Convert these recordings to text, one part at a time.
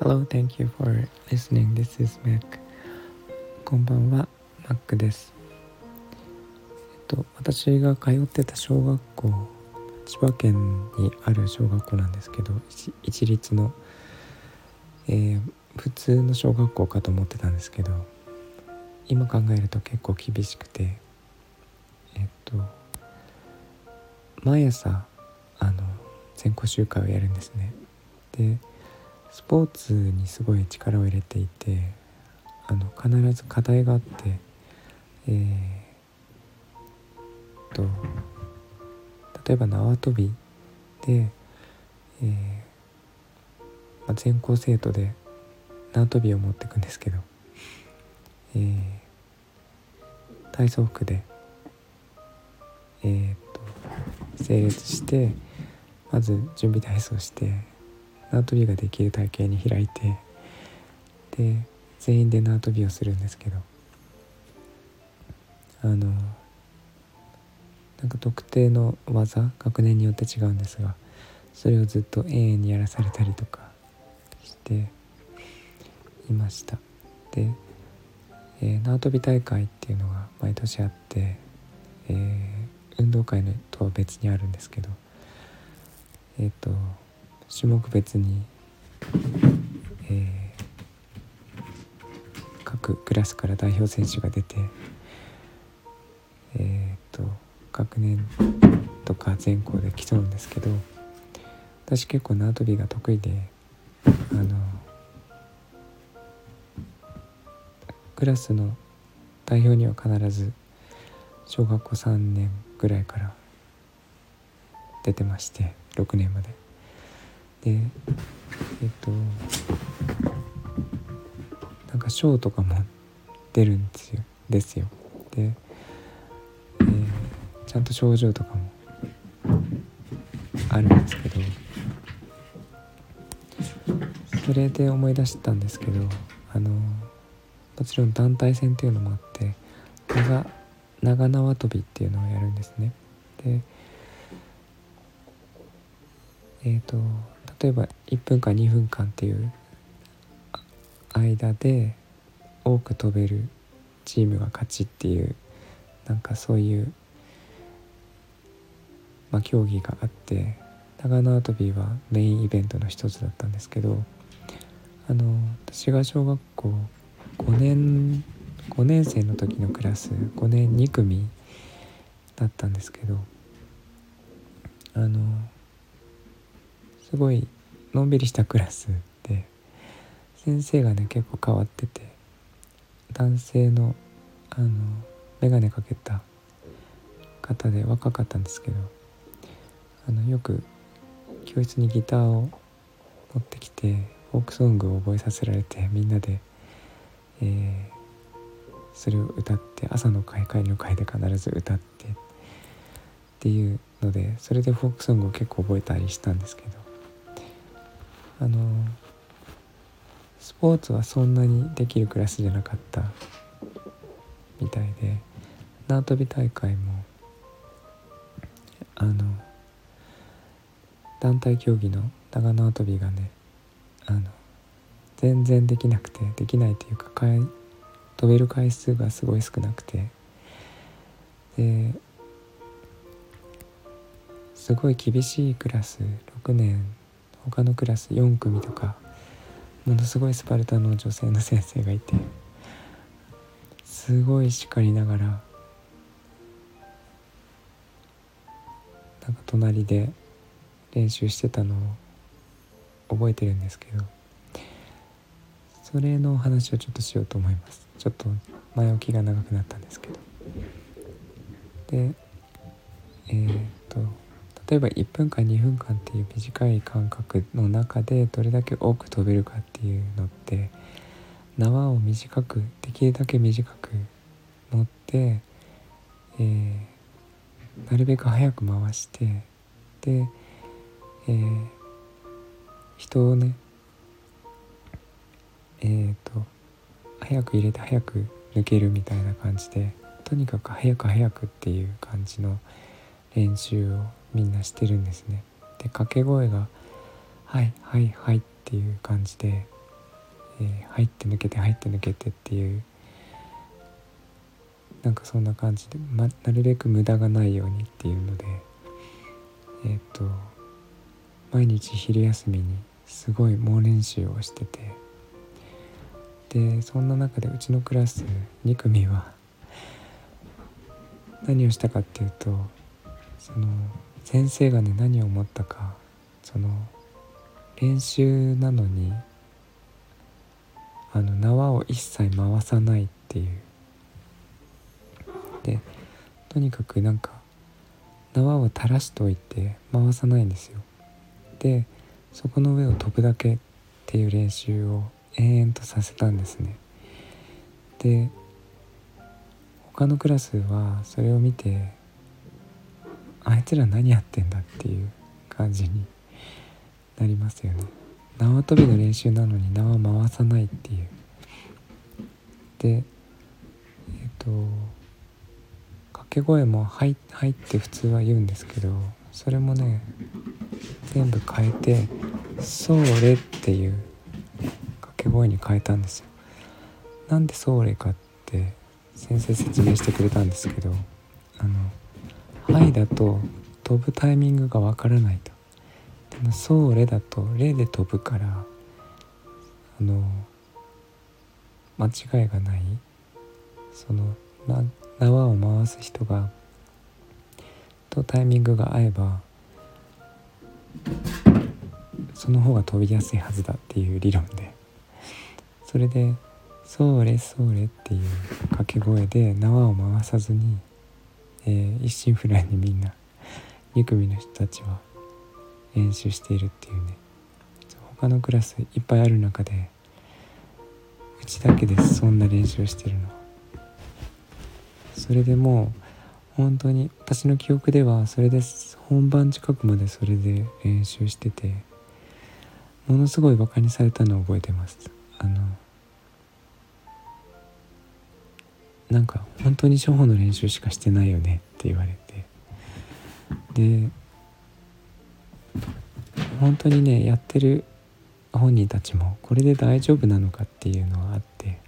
Hello, thank you for listening. This is Mac. こんばんは、Mac です。えっと、私が通ってた小学校、千葉県にある小学校なんですけど、一律の、えー、普通の小学校かと思ってたんですけど、今考えると結構厳しくて、えっと、毎朝、あの、全校集会をやるんですね。で、スポーツにすごい力を入れていてあの必ず課題があってえー、と例えば縄跳びで、えーまあ、全校生徒で縄跳びを持っていくんですけど、えー、体操服で、えー、整列してまず準備体操して縄跳びができる体型に開いてで全員で縄跳びをするんですけどあのなんか特定の技学年によって違うんですがそれをずっと永遠にやらされたりとかしていました。で、えー、縄跳び大会っていうのが毎年あって、えー、運動会のとは別にあるんですけどえっ、ー、と種目別に、えー、各クラスから代表選手が出てえっ、ー、と学年とか全校で競うんですけど私結構縄跳びが得意であのクラスの代表には必ず小学校3年ぐらいから出てまして6年まで。でえっとなんか賞とかも出るんですよですよで、えー、ちゃんと症状とかもあるんですけどそれで思い出したんですけどあのもちろん団体戦っていうのもあって長長縄跳びっていうのをやるんですね。でえっ、ー、と例えば1分間2分間っていう間で多く飛べるチームが勝ちっていうなんかそういう、まあ、競技があって長縄跳びはメインイベントの一つだったんですけどあの私が小学校5年5年生の時のクラス5年2組だったんですけどあのすごいのんびりしたクラスで先生がね結構変わってて男性のあの眼鏡かけた方で若かったんですけどあのよく教室にギターを持ってきてフォークソングを覚えさせられてみんなで、えー、それを歌って朝の会会の会で必ず歌ってっていうのでそれでフォークソングを結構覚えたりしたんですけど。あのスポーツはそんなにできるクラスじゃなかったみたいで縄跳び大会もあの団体競技の長縄跳びがねあの全然できなくてできないというか飛べる回数がすごい少なくて。ですごい厳しいクラス6年他のクラス4組とかものすごいスパルタの女性の先生がいてすごい叱りながらなんか隣で練習してたのを覚えてるんですけどそれの話をちょっとしようと思います。ちょっと前置きが長くなったんですけど。でえー、っと例えば1分間2分間っていう短い間隔の中でどれだけ多く飛べるかっていうのって縄を短くできるだけ短く持って、えー、なるべく早く回してで、えー、人をねえっ、ー、と早く入れて早く抜けるみたいな感じでとにかく早く早くっていう感じの練習をみんなしてるんですね。で掛け声が「はいはいはい」っていう感じで「えー、入って抜けて入って抜けて」っていうなんかそんな感じで、ま、なるべく無駄がないようにっていうのでえっ、と毎日昼休みにすごい猛練習をしててでそんな中でうちのクラス2組は何をしたかっていうとその先生がね何を思ったかその練習なのにあの縄を一切回さないっていう。でとにかくなんか縄を垂らしておいて回さないんですよ。でそこの上を飛ぶだけっていう練習を延々とさせたんですね。で他のクラスはそれを見てあいつら何やってんだっていう感じになりますよね。縄跳びの練習なのに縄回さないっていう。でえっ、ー、と掛け声も「はい」はいって普通は言うんですけどそれもね全部変えて「それ」っていう掛け声に変えたんですよ。なんでそれかって先生説明してくれたんですけどあの「はい」だと飛ぶタイミングがわからないと。でも「それ」だと「れ」で飛ぶからあの間違いがない。その縄を回す人がとタイミングが合えばその方が飛びやすいはずだっていう理論で。それで「それそれ」っていう掛け声で縄を回さずに、えー、一心不乱にみんな 2組の人たちは練習しているっていうね。他のクラスいっぱいある中でうちだけですそんな練習してるの。それでもう本当に私の記憶ではそれで本番近くまでそれで練習しててものすごいバカにされたのを覚えてます。あのなんか本当に初歩の練習しかしてないよねって言われて。で本当にねやってる本人たちもこれで大丈夫なのかっていうのはあって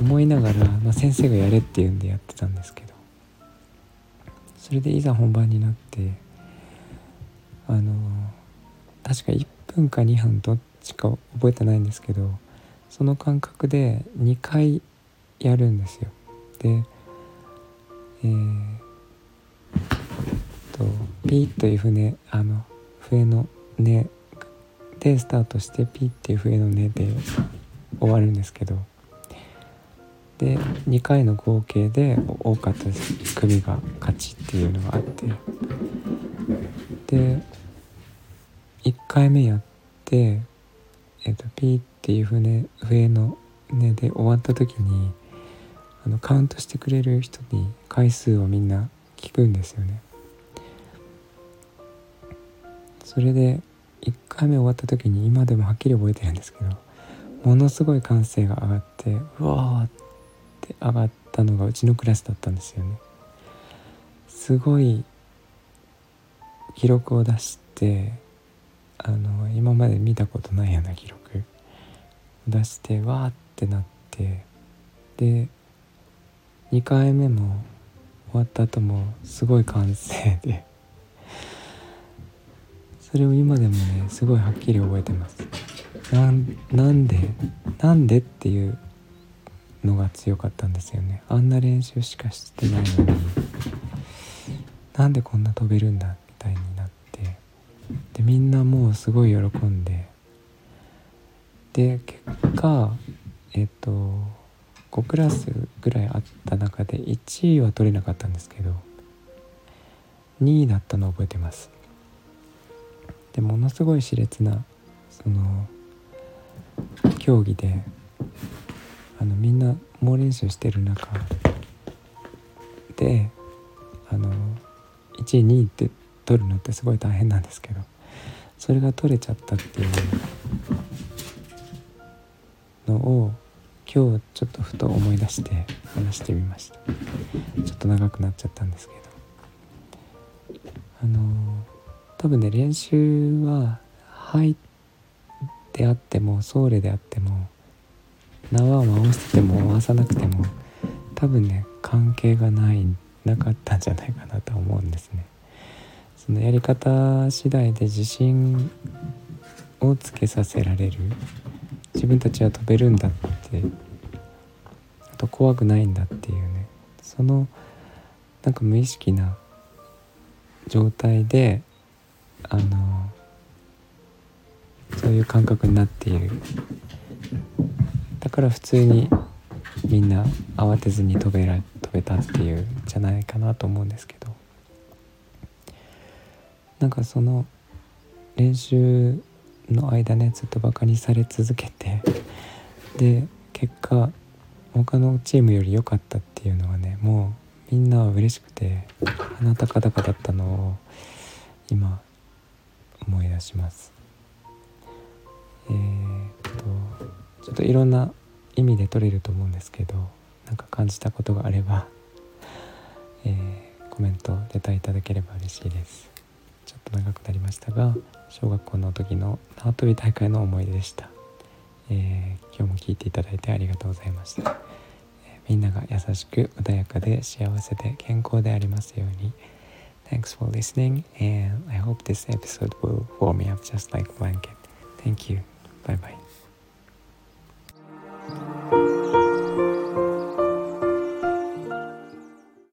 思いながら、まあ、先生がやれって言うんでやってたんですけど。それでいざ本番になってあの確か1分か2分どっちか覚えてないんですけどその感覚で2回やるんですよ。でえー、とピーという笛あの笛の音でスタートしてピーっていう笛の音で終わるんですけどで2回の合計で多かった組が勝ちっていうのがあってで1回目やって、えーと、ピーっていう船笛の音で終わった時にあのカウントしてくれる人に回数をみんな聞くんですよね。それで1回目終わった時に今でもはっきり覚えてるんですけどものすごい歓声が上がってうわーって上がったのがうちのクラスだったんですよねすごい記録を出してあの今まで見たことないような記録を出してわーってなってで2回目も終わった後もすごい歓声で。それを今でもねすごいはっきり覚えてます。なんでなんでっていうのが強かったんですよね。あんな練習しかしてないのに。なんでこんな飛べるんだみたいになって。でみんなもうすごい喜んで。で結果えっと5クラスぐらいあった中で1位は取れなかったんですけど2位だったのを覚えてます。でものすごい熾烈なその競技であのみんな猛練習してる中であの1位2位って取るのってすごい大変なんですけどそれが取れちゃったっていうのを今日ちょっとふと思い出して話してみました。ちょっと長くなっちゃったんですけど。あの多分ね練習は「はい」であっても「ソーレ」であっても縄を回してても回さなくても多分ね関係がないなかったんじゃないかなと思うんですね。そのやり方次第で自信をつけさせられる。自分たちは飛べるんだ。って。あと怖くないんだっていうね。そのなんか無意識な状態であのそういう感覚になっている。だから普通にみんな慌てずに飛べら飛べたっていうんじゃないかなと思うんですけど。なんかその練習の間ねずっとバカにされ続けてで結果他のチームより良かったっていうのはねもうみんなは嬉しくて鼻高々だったのを今思い出します。えー、っとちょっといろんな意味で取れると思うんですけどなんか感じたことがあれば、えー、コメントレターいただければ嬉しいです。ちょっと長くなりましたが小学校の時の縄跳び大会の思い出でした、えー、今日も聞いていただいてありがとうございました、えみんなが優しく穏やかで幸せで健康でありますように Thanks for listening and I hope this episode will warm me up just like blanket. Thank you. Bye bye.